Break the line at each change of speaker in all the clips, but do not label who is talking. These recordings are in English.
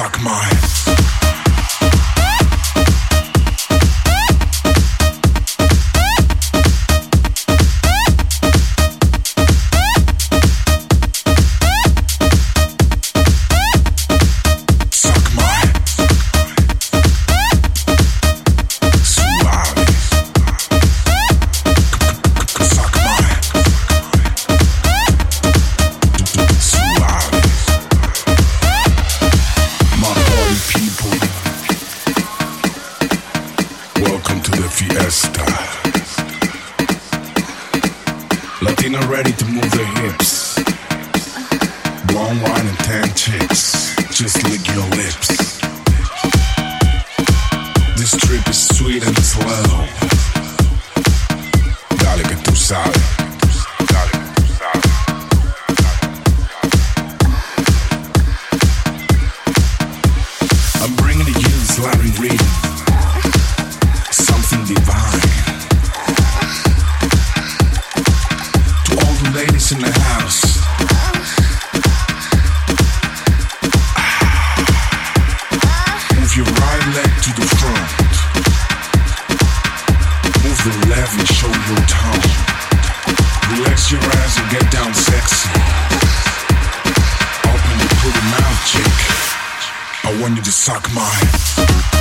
suck my Your eyes and get down sexy. Open your pretty mouth, chick. I want you to suck my.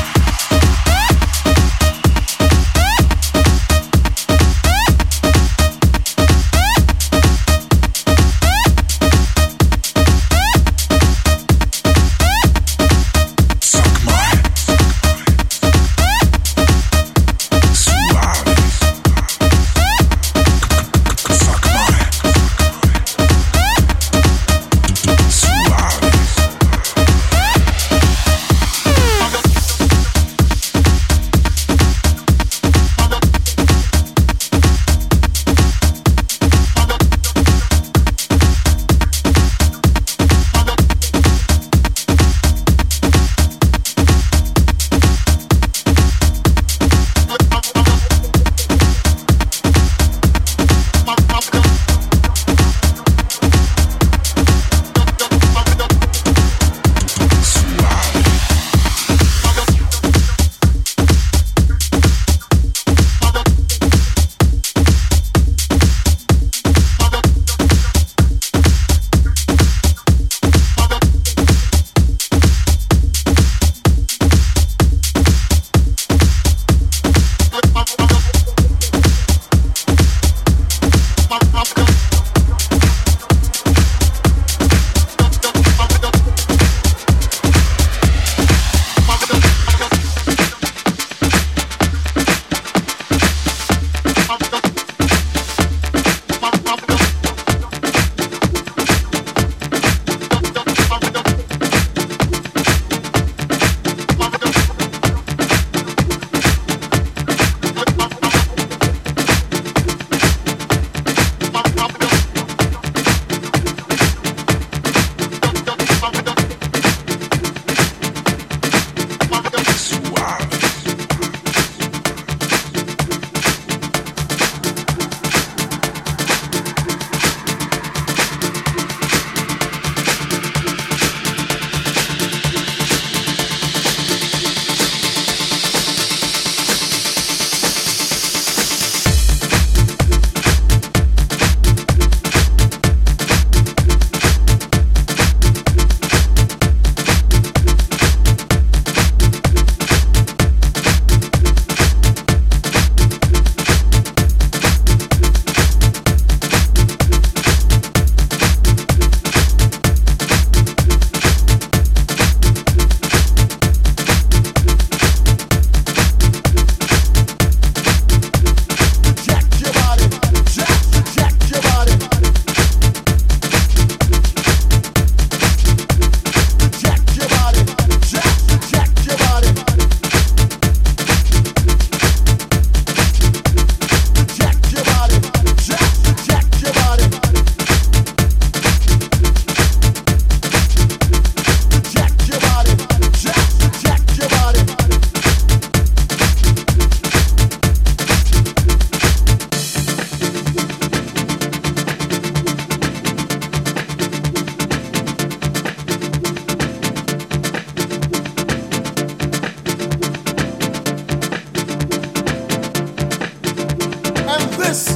This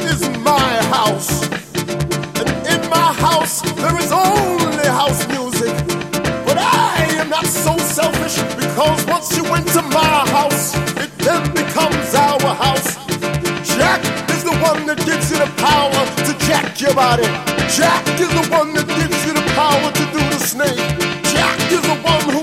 is my house. And
in my
house, there is only
house music.
But I am not
so selfish because once
you enter my house, it
then becomes our house. Jack is the one that gives you the power to jack your body. Jack is the one that gives you the power to do the snake. Jack is the
one who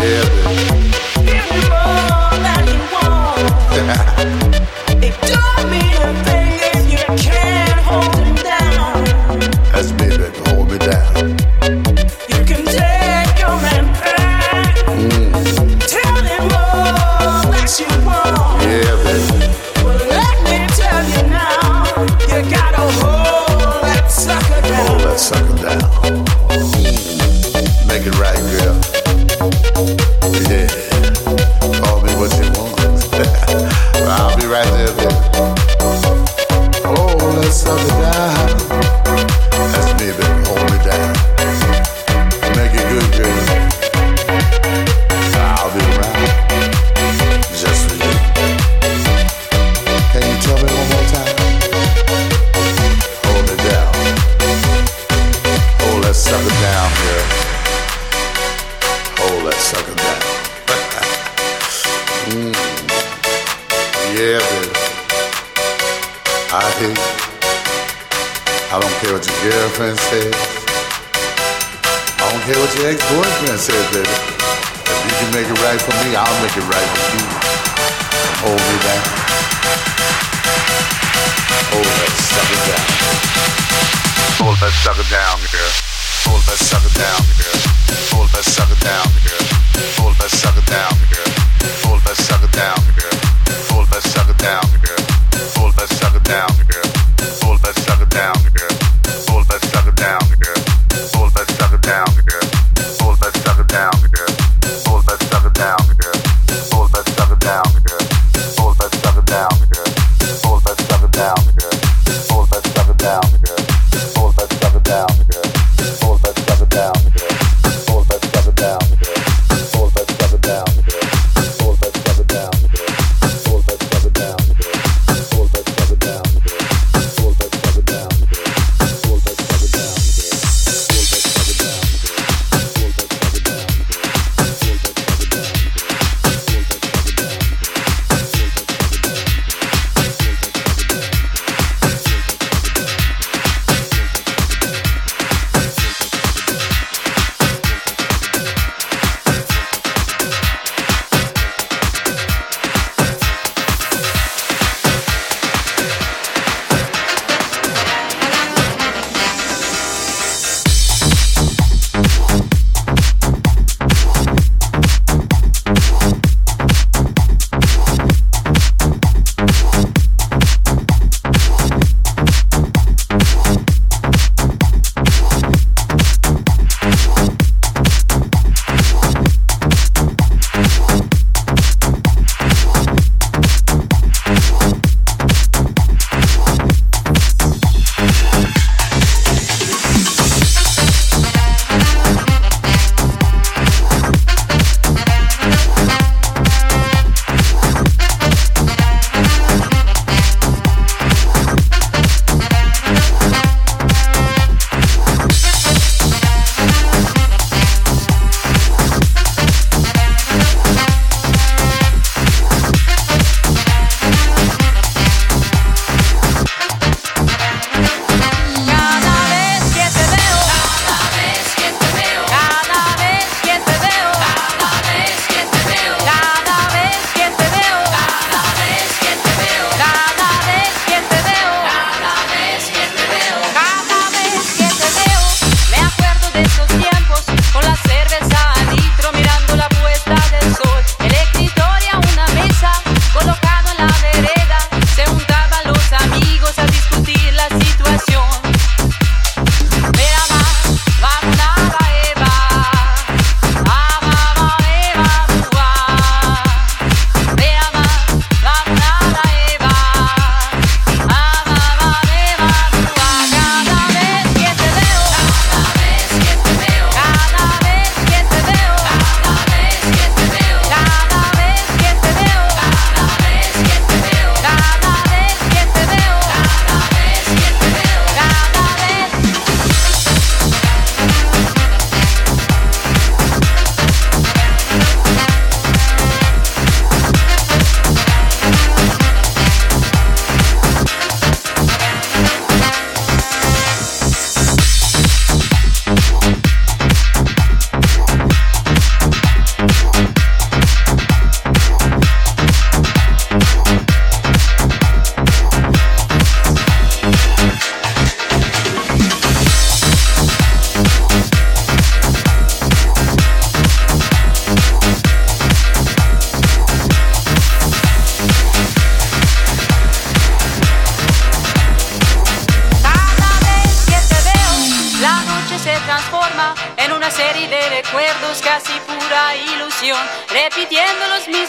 heaven. Now.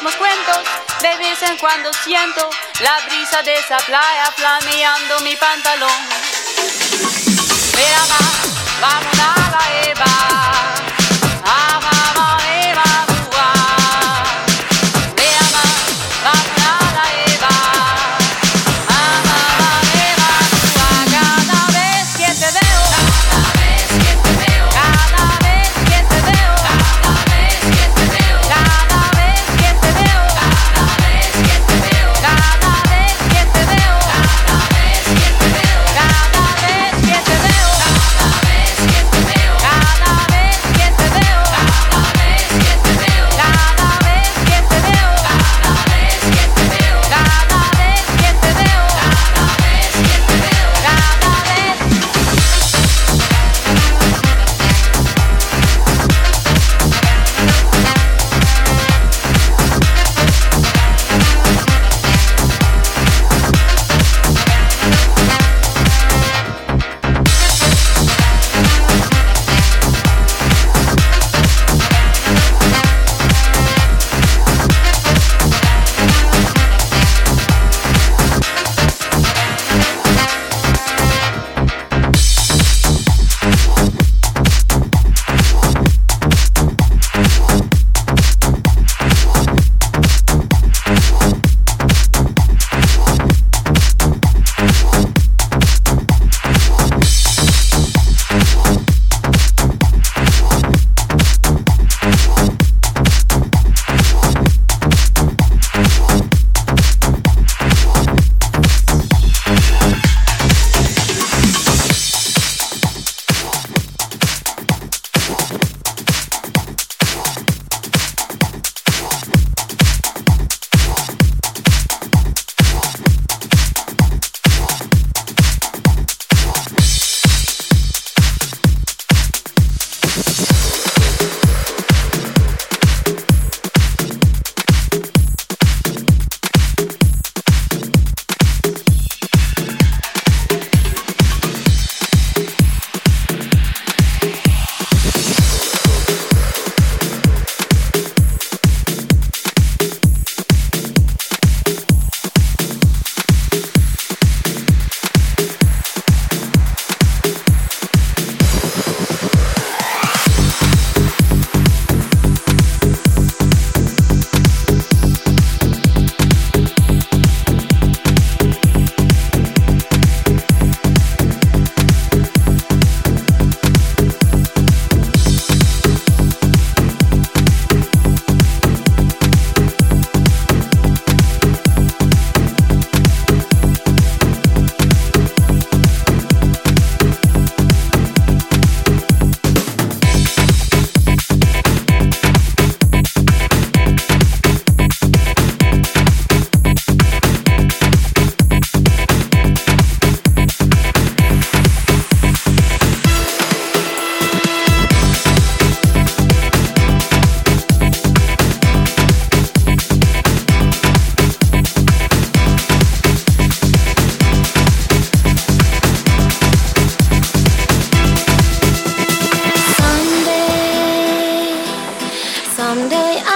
De vez en cuando siento la brisa de esa playa flameando mi pantalón. Mira, vamos a la Eva.
对爱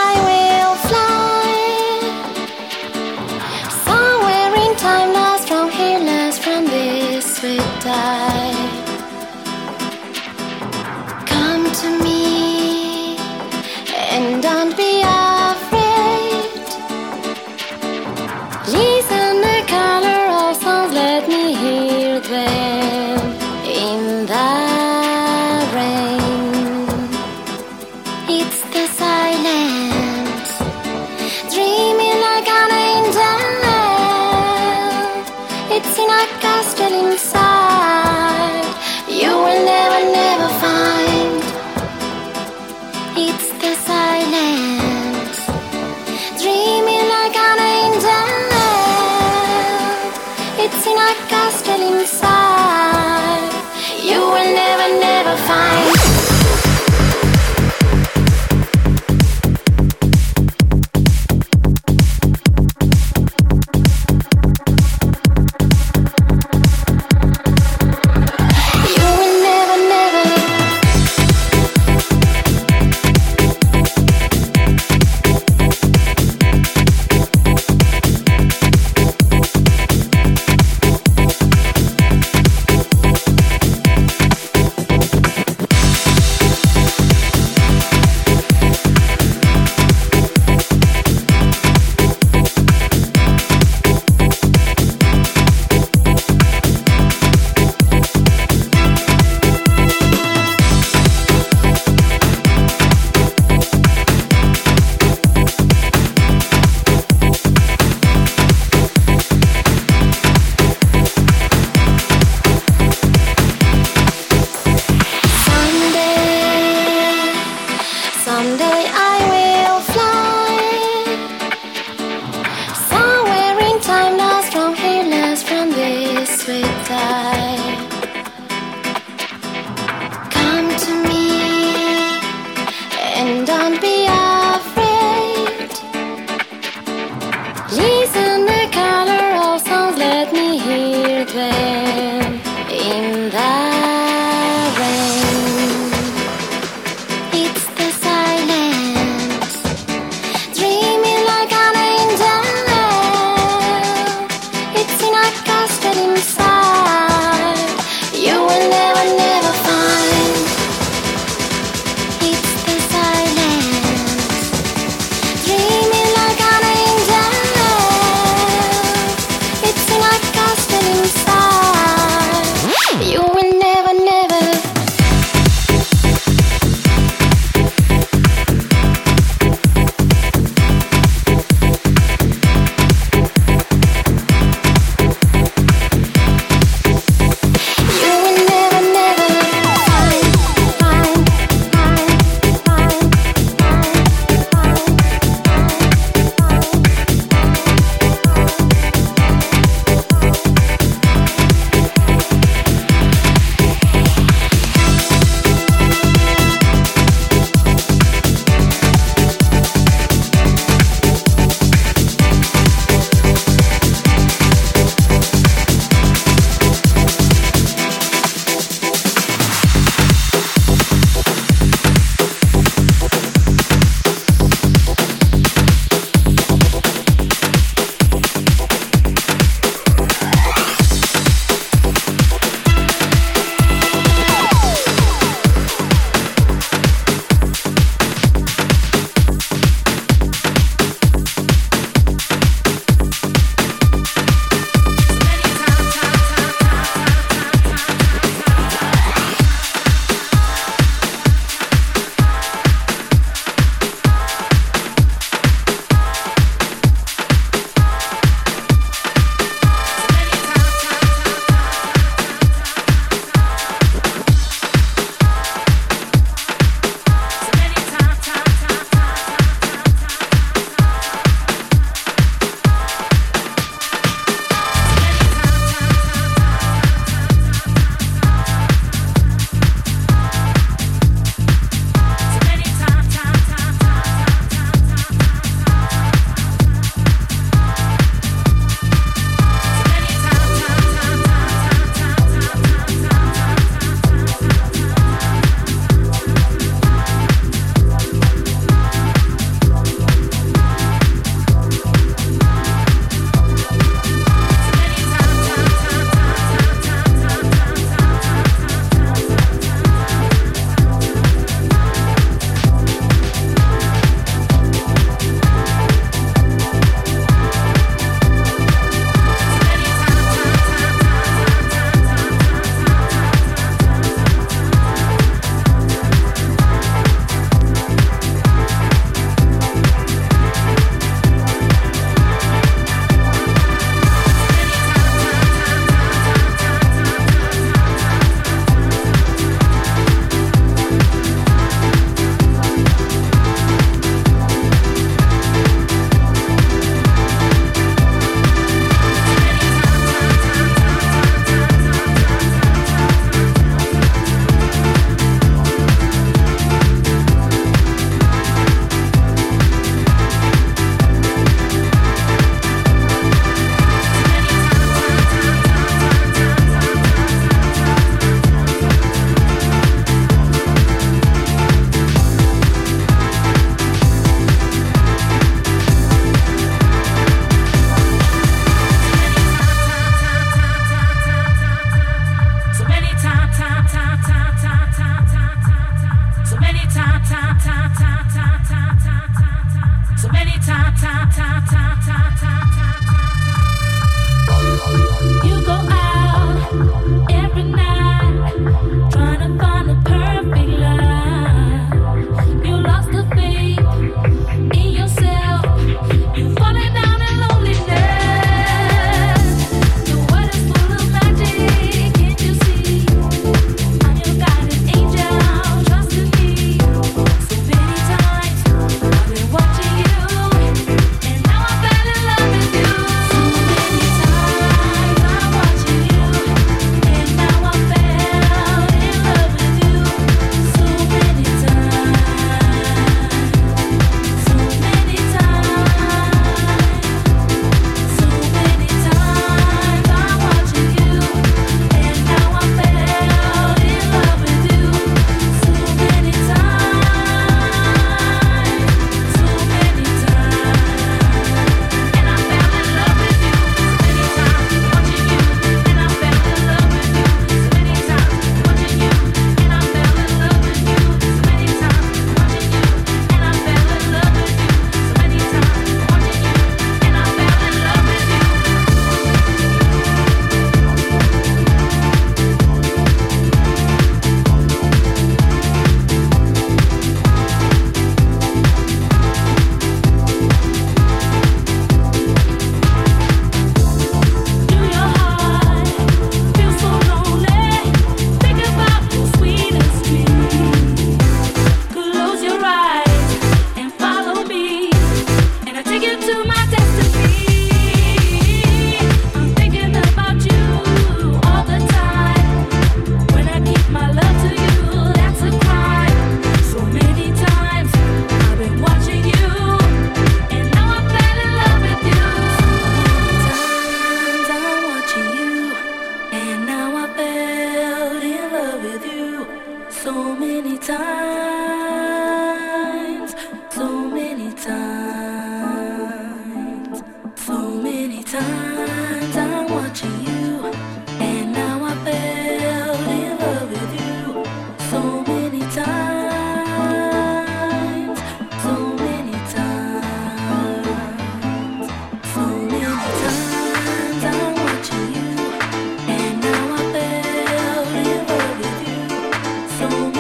chão.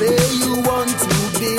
We all need to be